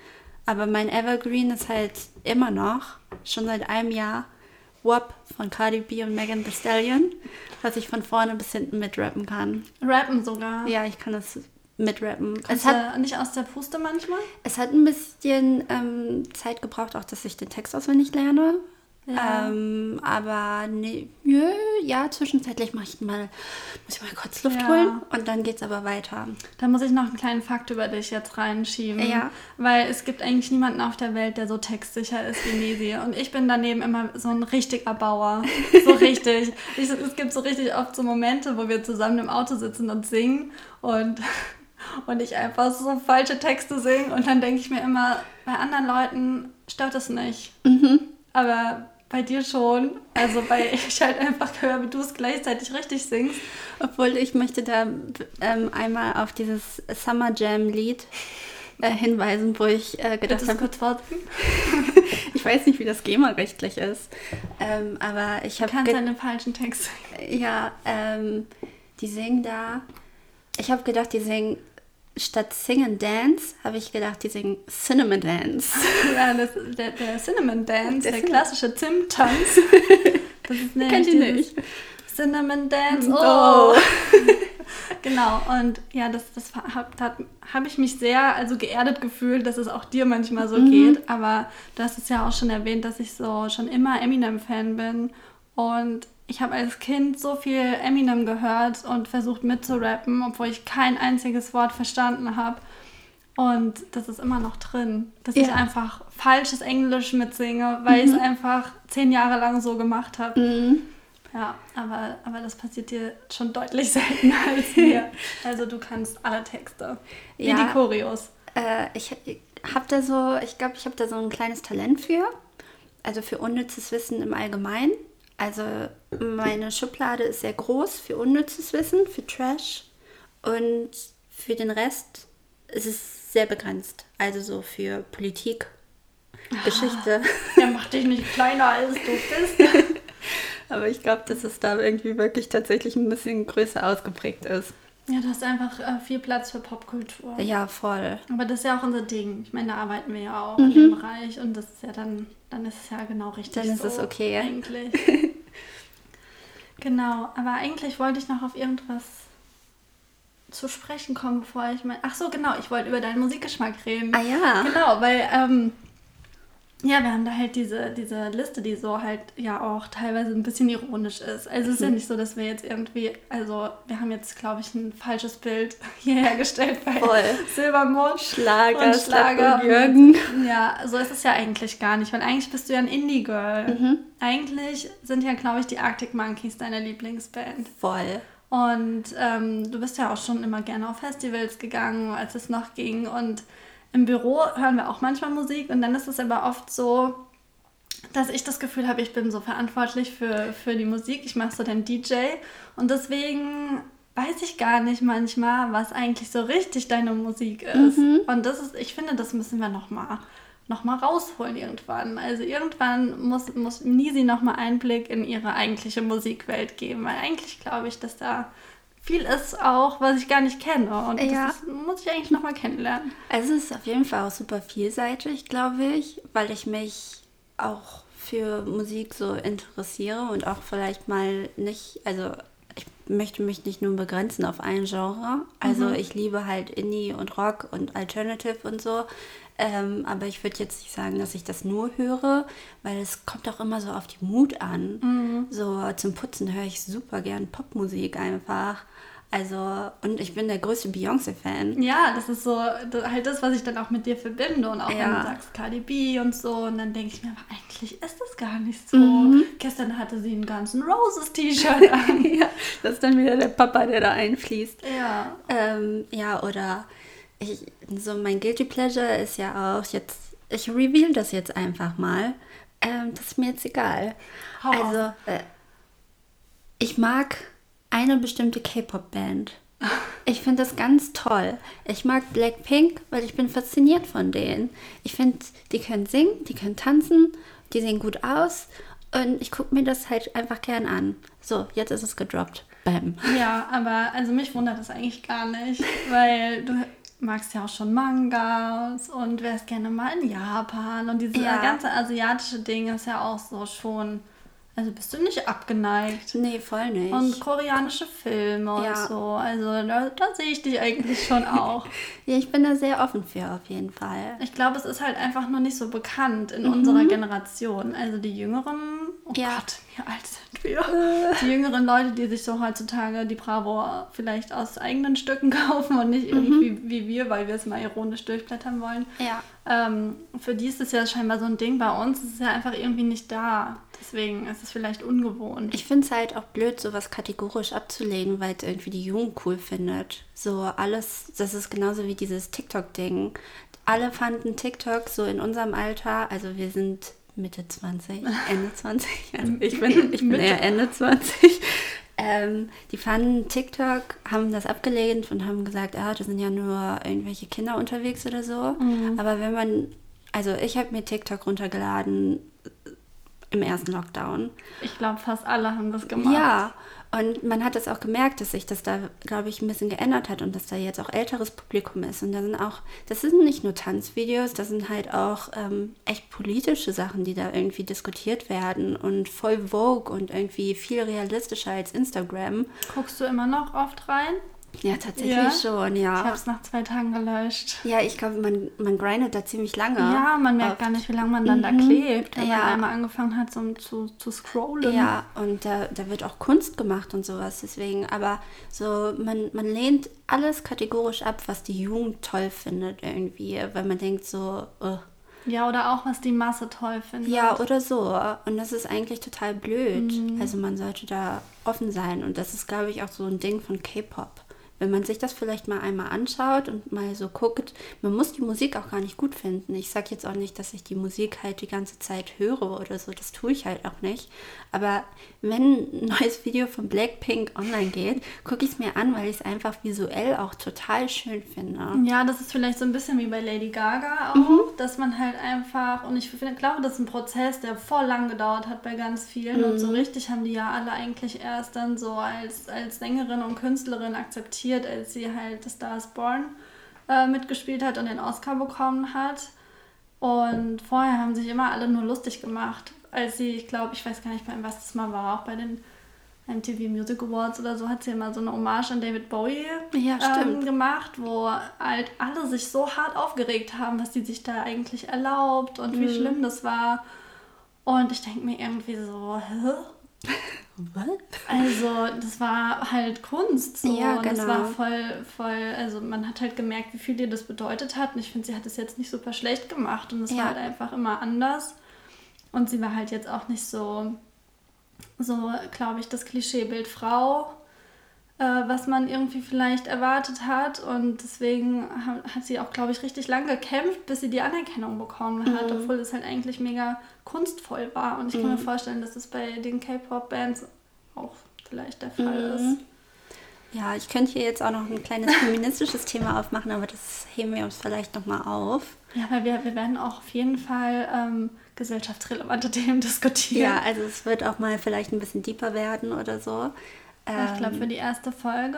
S2: Aber mein Evergreen ist halt immer noch, schon seit einem Jahr, WAP von Cardi B und Megan Thee Stallion, was ich von vorne bis hinten mitrappen kann.
S1: Rappen sogar?
S2: Ja, ich kann das mitrappen.
S1: Kannst es hat nicht aus der Puste manchmal?
S2: Es hat ein bisschen ähm, Zeit gebraucht, auch dass ich den Text auswendig lerne. Ja. Ähm, aber nee, ja, zwischenzeitlich mache ich mal, muss ich mal kurz Luft ja. holen und dann geht es aber weiter.
S1: Da muss ich noch einen kleinen Fakt über dich jetzt reinschieben. Ja. Weil es gibt eigentlich niemanden auf der Welt, der so textsicher ist wie Nesi. Und ich bin daneben immer so ein richtiger Bauer. So *laughs* richtig. ich, es gibt so richtig oft so Momente, wo wir zusammen im Auto sitzen und singen und und ich einfach so falsche Texte singe und dann denke ich mir immer, bei anderen Leuten stört das nicht. Mhm. Aber bei dir schon. Also weil *laughs* ich halt einfach höre, wie du es gleichzeitig richtig singst.
S2: Obwohl ich möchte da ähm, einmal auf dieses Summer Jam Lied äh, hinweisen, wo ich äh, gedacht habe... kurz vorsingen? *laughs* ich weiß nicht, wie das GEMA-rechtlich ist. Ähm, aber ich habe...
S1: Kannst einen falschen Text.
S2: Ja, ähm, die singen da... Ich habe gedacht, die singen statt Sing and Dance habe ich gedacht, die singen Cinnamon Dance. *laughs*
S1: ja, das, der, der Cinnamon Dance, der, der klassische Zimt-Tanz. *laughs* Das ist nämlich Kennt ihr nicht? Cinnamon Dance. Oh! *laughs* genau, und ja, das, das habe hab ich mich sehr also geerdet gefühlt, dass es auch dir manchmal so mhm. geht. Aber du hast es ja auch schon erwähnt, dass ich so schon immer Eminem-Fan bin. Und ich habe als Kind so viel Eminem gehört und versucht mitzurappen, obwohl ich kein einziges Wort verstanden habe. Und das ist immer noch drin, dass ja. ich einfach falsches Englisch mitsinge, weil mhm. ich es einfach zehn Jahre lang so gemacht habe. Mhm. Ja, aber, aber das passiert dir schon deutlich *laughs* seltener als mir. Also du kannst alle Texte, wie ja, die Choreos.
S2: Äh, ich habe da so, ich glaube, ich habe da so ein kleines Talent für. Also für unnützes Wissen im Allgemeinen. Also meine Schublade ist sehr groß für unnützes Wissen, für Trash und für den Rest ist es sehr begrenzt. Also so für Politik, ah, Geschichte.
S1: Ja, mach dich nicht kleiner als du bist.
S2: Aber ich glaube, dass es da irgendwie wirklich tatsächlich ein bisschen größer ausgeprägt ist.
S1: Ja, du hast einfach äh, viel Platz für Popkultur.
S2: Ja, voll.
S1: Aber das ist ja auch unser Ding. Ich meine, da arbeiten wir ja auch mhm. in dem Bereich und das ist ja dann, dann ist es ja genau richtig.
S2: Dann ist
S1: so,
S2: es okay.
S1: Eigentlich. *laughs* genau, aber eigentlich wollte ich noch auf irgendwas zu sprechen kommen, bevor ich mein. Ach so, genau, ich wollte über deinen Musikgeschmack reden.
S2: Ah ja.
S1: Genau, weil ähm, ja, wir haben da halt diese, diese Liste, die so halt ja auch teilweise ein bisschen ironisch ist. Also es ist ja mhm. nicht so, dass wir jetzt irgendwie, also wir haben jetzt, glaube ich, ein falsches Bild *laughs* hierher gestellt bei Voll. Silbermond.
S2: Schlager, und Schlager und Jürgen.
S1: Ja, so ist es ja eigentlich gar nicht, weil eigentlich bist du ja ein Indie-Girl. Mhm. Eigentlich sind ja, glaube ich, die Arctic Monkeys deine Lieblingsband.
S2: Voll.
S1: Und ähm, du bist ja auch schon immer gerne auf Festivals gegangen, als es noch ging und im Büro hören wir auch manchmal Musik und dann ist es aber oft so, dass ich das Gefühl habe, ich bin so verantwortlich für, für die Musik. Ich mache so den DJ und deswegen weiß ich gar nicht manchmal, was eigentlich so richtig deine Musik ist. Mhm. Und das ist, ich finde, das müssen wir nochmal nochmal rausholen irgendwann. Also irgendwann muss, muss Nisi nochmal Einblick in ihre eigentliche Musikwelt geben, weil eigentlich glaube ich, dass da viel ist auch, was ich gar nicht kenne. Und ja. das ist, muss ich eigentlich nochmal kennenlernen.
S2: Also es ist auf jeden Fall auch super vielseitig, glaube ich, weil ich mich auch für Musik so interessiere und auch vielleicht mal nicht, also ich möchte mich nicht nur begrenzen auf ein Genre. Also mhm. ich liebe halt Indie und Rock und Alternative und so. Ähm, aber ich würde jetzt nicht sagen, dass ich das nur höre, weil es kommt auch immer so auf die Mut an. Mhm. So zum Putzen höre ich super gern Popmusik einfach. Also, und ich bin der größte Beyoncé-Fan.
S1: Ja, das ist so halt das, was ich dann auch mit dir verbinde. Und auch ja. wenn du sagst Cardi B und so. Und dann denke ich mir, aber eigentlich ist das gar nicht so. Mhm. Gestern hatte sie ein ganzen Roses-T-Shirt an. *laughs*
S2: ja, das ist dann wieder der Papa, der da einfließt.
S1: Ja.
S2: Ähm, ja, oder ich, so mein Guilty Pleasure ist ja auch jetzt, ich reveal das jetzt einfach mal. Ähm, das ist mir jetzt egal. Hau also, äh, ich mag eine bestimmte K-Pop-Band. *laughs* Ich finde das ganz toll. Ich mag Blackpink, weil ich bin fasziniert von denen. Ich finde, die können singen, die können tanzen, die sehen gut aus und ich gucke mir das halt einfach gern an. So, jetzt ist es gedroppt. Bam.
S1: Ja, aber also mich wundert das eigentlich gar nicht, weil du magst ja auch schon Mangas und wärst gerne mal in Japan und dieses ja. ganze asiatische Ding ist ja auch so schon also bist du nicht abgeneigt?
S2: Nee, voll nicht.
S1: Und koreanische Filme ja. und so. Also da, da sehe ich dich eigentlich schon auch. *laughs*
S2: ja, ich bin da sehr offen für auf jeden Fall.
S1: Ich glaube, es ist halt einfach nur nicht so bekannt in mhm. unserer Generation. Also die Jüngeren, oh ja. Gott, wie alt sind wir? die jüngeren Leute, die sich so heutzutage die Bravo vielleicht aus eigenen Stücken *laughs* kaufen und nicht irgendwie mhm. wie wir, weil wir es mal ironisch durchblättern wollen.
S2: Ja.
S1: Ähm, für die ist es ja scheinbar so ein Ding. Bei uns ist es ja einfach irgendwie nicht da. Deswegen ist es vielleicht ungewohnt.
S2: Ich finde es halt auch blöd, sowas kategorisch abzulegen, weil es irgendwie die Jugend cool findet. So alles, das ist genauso wie dieses TikTok-Ding. Alle fanden TikTok so in unserem Alter, also wir sind Mitte 20, Ende 20. *laughs* Also ich bin, ich bin eher Ende 20. Ähm, die fanden TikTok, haben das abgelehnt und haben gesagt, ah, da sind ja nur irgendwelche Kinder unterwegs oder so. Mhm. Aber wenn man, also ich habe mir TikTok runtergeladen im ersten Lockdown.
S1: Ich glaube, fast alle haben das gemacht.
S2: Ja, und man hat es auch gemerkt, dass sich das da, glaube ich, ein bisschen geändert hat und dass da jetzt auch älteres Publikum ist. Und da sind auch, das sind nicht nur Tanzvideos, das sind halt auch ähm, echt politische Sachen, die da irgendwie diskutiert werden und voll Vogue und irgendwie viel realistischer als Instagram.
S1: Guckst du immer noch oft rein?
S2: Ja, tatsächlich ja. schon, ja.
S1: Ich habe es nach zwei Tagen gelöscht.
S2: Ja, ich glaube, man, man grindet da ziemlich lange.
S1: Ja, man merkt oft. gar nicht, wie lange man dann mhm. da klebt, wenn ja. man einmal angefangen hat, so zu, zu scrollen.
S2: Ja, und da, da wird auch Kunst gemacht und sowas, deswegen. Aber so, man, man lehnt alles kategorisch ab, was die Jugend toll findet irgendwie, weil man denkt so, uh.
S1: Ja, oder auch, was die Masse toll findet.
S2: Ja, oder so. Und das ist eigentlich total blöd. Mhm. Also man sollte da offen sein. Und das ist, glaube ich, auch so ein Ding von K-Pop wenn man sich das vielleicht mal einmal anschaut und mal so guckt, man muss die Musik auch gar nicht gut finden. Ich sage jetzt auch nicht, dass ich die Musik halt die ganze Zeit höre oder so, das tue ich halt auch nicht. Aber wenn ein neues Video von Blackpink online geht, gucke ich es mir an, weil ich es einfach visuell auch total schön finde.
S1: Ja, das ist vielleicht so ein bisschen wie bei Lady Gaga auch, mhm. dass man halt einfach, und ich finde, glaube, das ist ein Prozess, der voll lang gedauert hat bei ganz vielen. Mhm. Und so mhm. richtig haben die ja alle eigentlich erst dann so als, als Sängerin und Künstlerin akzeptiert, als sie halt The Stars Born äh, mitgespielt hat und den Oscar bekommen hat. Und vorher haben sich immer alle nur lustig gemacht als sie, ich glaube, ich weiß gar nicht mehr, was das mal war, auch bei den MTV Music Awards oder so, hat sie immer so eine Hommage an David Bowie
S2: ja,
S1: ähm, gemacht, wo halt alle sich so hart aufgeregt haben, was sie sich da eigentlich erlaubt und mhm. wie schlimm das war. Und ich denke mir irgendwie so, hä? Also, das war halt Kunst. So. Ja, genau. Und das war genau. voll, voll, also man hat halt gemerkt, wie viel ihr das bedeutet hat. Und ich finde, sie hat es jetzt nicht super schlecht gemacht. Und es ja. war halt einfach immer anders. Und sie war halt jetzt auch nicht so, so glaube ich, das Klischeebild Frau, äh, was man irgendwie vielleicht erwartet hat. Und deswegen hat sie auch, glaube ich, richtig lang gekämpft, bis sie die Anerkennung bekommen hat, mhm. obwohl es halt eigentlich mega kunstvoll war. Und ich mhm. kann mir mhm. vorstellen, dass das bei den K-Pop-Bands auch vielleicht der Fall mhm. ist.
S2: Ja, ich könnte hier jetzt auch noch ein kleines feministisches Thema aufmachen, aber das heben wir uns vielleicht nochmal auf.
S1: Ja, weil wir, wir werden auch auf jeden Fall ähm, gesellschaftsrelevante *laughs* Themen diskutieren.
S2: Ja, also es wird auch mal vielleicht ein bisschen deeper werden oder so.
S1: Ich glaube, für die erste Folge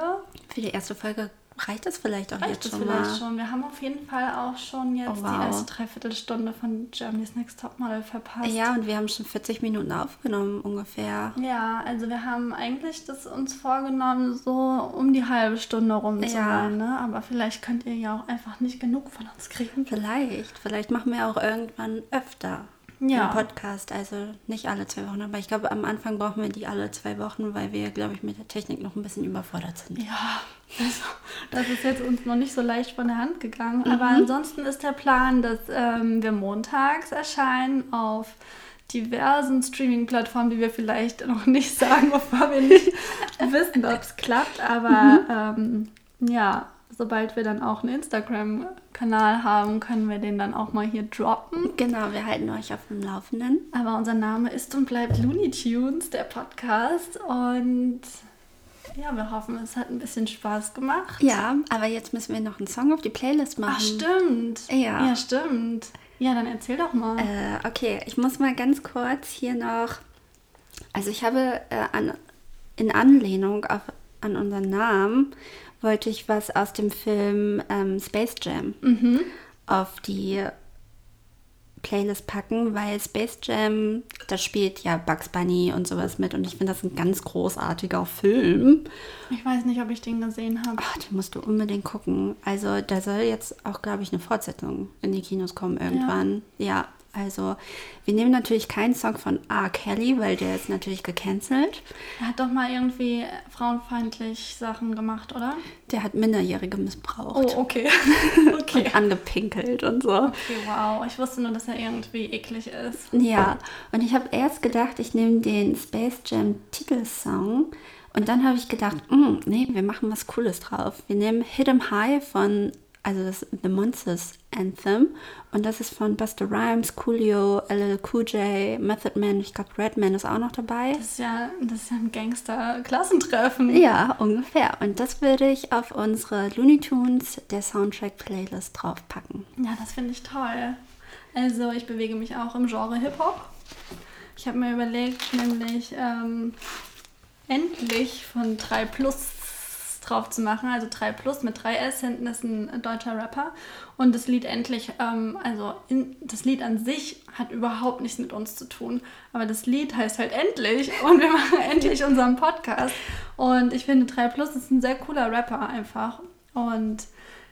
S2: Für die erste Folge reicht das vielleicht auch
S1: reicht
S2: jetzt
S1: es
S2: schon
S1: vielleicht
S2: mal.
S1: schon. Wir haben auf jeden Fall auch schon jetzt
S2: Oh, wow.
S1: die erste Dreiviertelstunde von Germany's Next Topmodel verpasst.
S2: Ja, und wir haben schon 40 Minuten aufgenommen ungefähr.
S1: Ja, also wir haben eigentlich das uns vorgenommen, so um die halbe Stunde rum zu
S2: Ja.
S1: sein, ne? Aber vielleicht könnt ihr ja auch einfach nicht genug von uns kriegen.
S2: Vielleicht. Vielleicht machen wir auch irgendwann öfter
S1: Ja.
S2: einen Podcast. Also nicht alle zwei Wochen. Aber ich glaube, am Anfang brauchen wir die alle zwei Wochen, weil wir, glaube ich, mit der Technik noch ein bisschen überfordert sind.
S1: Ja, also das ist jetzt uns noch nicht so leicht von der Hand gegangen.
S2: Mhm.
S1: Aber ansonsten ist der Plan, dass ähm, wir montags erscheinen auf diversen Streaming-Plattformen, die wir vielleicht noch nicht *laughs* sagen, bevor wir nicht *laughs* wissen, ob es klappt. Aber
S2: Mhm.
S1: ähm, ja, sobald wir dann auch einen Instagram-Kanal haben, können wir den dann auch mal hier droppen.
S2: Genau, wir halten euch auf dem Laufenden.
S1: Aber unser Name ist und bleibt Looney Tunes, der Podcast. Und ja, wir hoffen, es hat ein bisschen Spaß gemacht.
S2: Ja, aber jetzt müssen wir noch einen Song auf die Playlist machen.
S1: Ach, stimmt.
S2: Ja.
S1: Ja, stimmt. Ja, dann erzähl doch mal.
S2: Äh, okay, ich muss mal ganz kurz hier noch. Also ich habe äh, an, in Anlehnung auf, an unseren Namen wollte ich was aus dem Film ähm, Space Jam auf die Playlist packen, weil Space Jam, da spielt ja Bugs Bunny und sowas mit und ich finde das ein ganz großartiger Film.
S1: Ich weiß nicht, ob ich den gesehen habe.
S2: Ach, den musst du unbedingt gucken. Also da soll jetzt auch, glaube ich, eine Fortsetzung in die Kinos kommen irgendwann. Ja. Also wir nehmen natürlich keinen Song von R. Kelly, weil der ist natürlich gecancelt.
S1: Er hat doch mal irgendwie frauenfeindlich Sachen gemacht, oder?
S2: Der hat Minderjährige missbraucht
S1: Oh, okay. *laughs* okay.
S2: und angepinkelt und so.
S1: Okay, wow. Ich wusste nur, dass er irgendwie eklig ist.
S2: Ja, und ich habe erst gedacht, ich nehme den Space Jam Titelsong und dann habe ich gedacht, "Mm, nee, wir machen was Cooles drauf. Wir nehmen Hit 'em High von, also das The Monsters Anthem und das ist von Buster Rhymes, Coolio, LL Cool J, Method Man, ich glaube Redman ist auch noch dabei.
S1: Das ist ja, das ist ja ein Gangster-Klassentreffen.
S2: Ja, ungefähr. Und das würde ich auf unsere Looney Tunes, der Soundtrack-Playlist draufpacken.
S1: Ja, das finde ich toll. Also ich bewege mich auch im Genre Hip-Hop. Ich habe mir überlegt, nämlich ähm, endlich von 3 Plus drauf zu machen. Also 3 Plus mit 3S. Hinten ist ein deutscher Rapper. Und das Lied endlich, ähm, also in, das Lied an sich hat überhaupt nichts mit uns zu tun. Aber das Lied heißt halt endlich. *laughs* Und wir machen endlich unseren Podcast. Und ich finde 3 Plus ist ein sehr cooler Rapper einfach. Und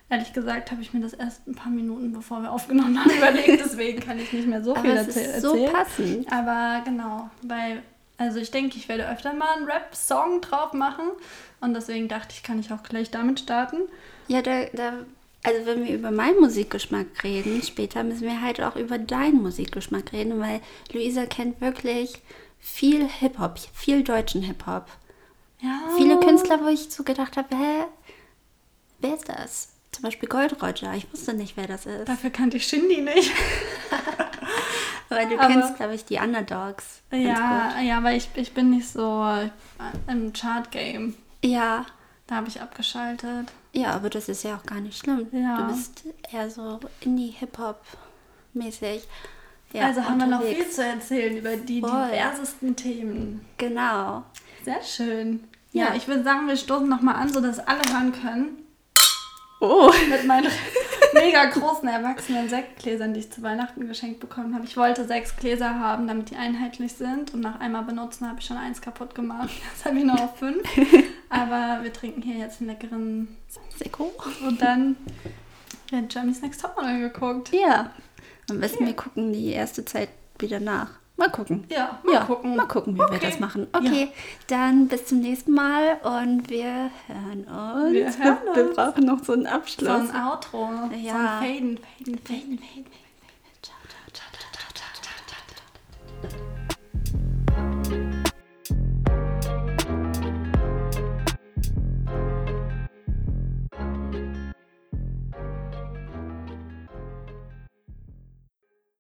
S1: Ehrlich gesagt habe ich mir das erst ein paar Minuten, bevor wir aufgenommen haben, *laughs* überlegt. Deswegen kann ich nicht mehr so viel
S2: Aber es
S1: erzähl
S2: ist so
S1: erzählen.
S2: passend.
S1: Aber genau, weil, also ich denke, ich werde öfter mal einen Rap-Song drauf machen. Und deswegen dachte ich, kann ich auch gleich damit starten.
S2: Ja, da, da, also wenn wir über meinen Musikgeschmack reden, später müssen wir halt auch über deinen Musikgeschmack reden, weil Luisa kennt wirklich viel Hip-Hop, viel deutschen Hip-Hop.
S1: Ja.
S2: Viele Künstler, wo ich so gedacht habe, hä, wer ist das? Zum Beispiel Gold Roger, ich wusste nicht, wer das ist.
S1: Dafür kannte ich Shindy nicht. *laughs*
S2: Weil du
S1: aber-
S2: kennst, glaube ich, die Underdogs.
S1: ja, ja, weil ich, ich bin nicht so im Chart-Game.
S2: Ja,
S1: Da habe ich abgeschaltet.
S2: ja, aber das ist ja auch gar nicht schlimm.
S1: Ja.
S2: Du bist eher so Indie-Hip-Hop-mäßig. Ja,
S1: also haben wir noch viel
S2: unterwegs.
S1: zu erzählen über die
S2: Voll.
S1: diversesten Themen.
S2: Genau.
S1: Sehr schön. Ja,
S2: Ja.
S1: ich würde sagen, wir stoßen nochmal an, sodass alle hören können.
S2: Oh.
S1: Mit meinen mega großen erwachsenen Sektgläsern, die ich zu Weihnachten geschenkt bekommen habe. Ich wollte sechs Gläser haben, damit die einheitlich sind. Und nach einmal benutzen habe ich schon eins kaputt gemacht. Jetzt habe ich nur noch fünf. *laughs* Aber wir trinken hier jetzt einen leckeren
S2: Seko.
S1: Und dann wird Jeremy's Next Topmodel geguckt.
S2: Ja. Am besten wir gucken die erste Zeit wieder nach. Mal gucken.
S1: Ja, mal
S2: ja,
S1: gucken.
S2: Mal gucken, wie wir
S1: Okay.
S2: das machen. Okay, dann bis zum nächsten Mal und wir hören uns.
S1: Wir hören *laughs*
S2: wir
S1: uns.
S2: brauchen noch so einen
S1: So
S2: Abschluss.
S1: ein Outro. So ein
S2: Ja.
S1: Faden, Faden, Faden.
S2: Ciao, ciao, ciao, ciao, ciao, ciao, ciao.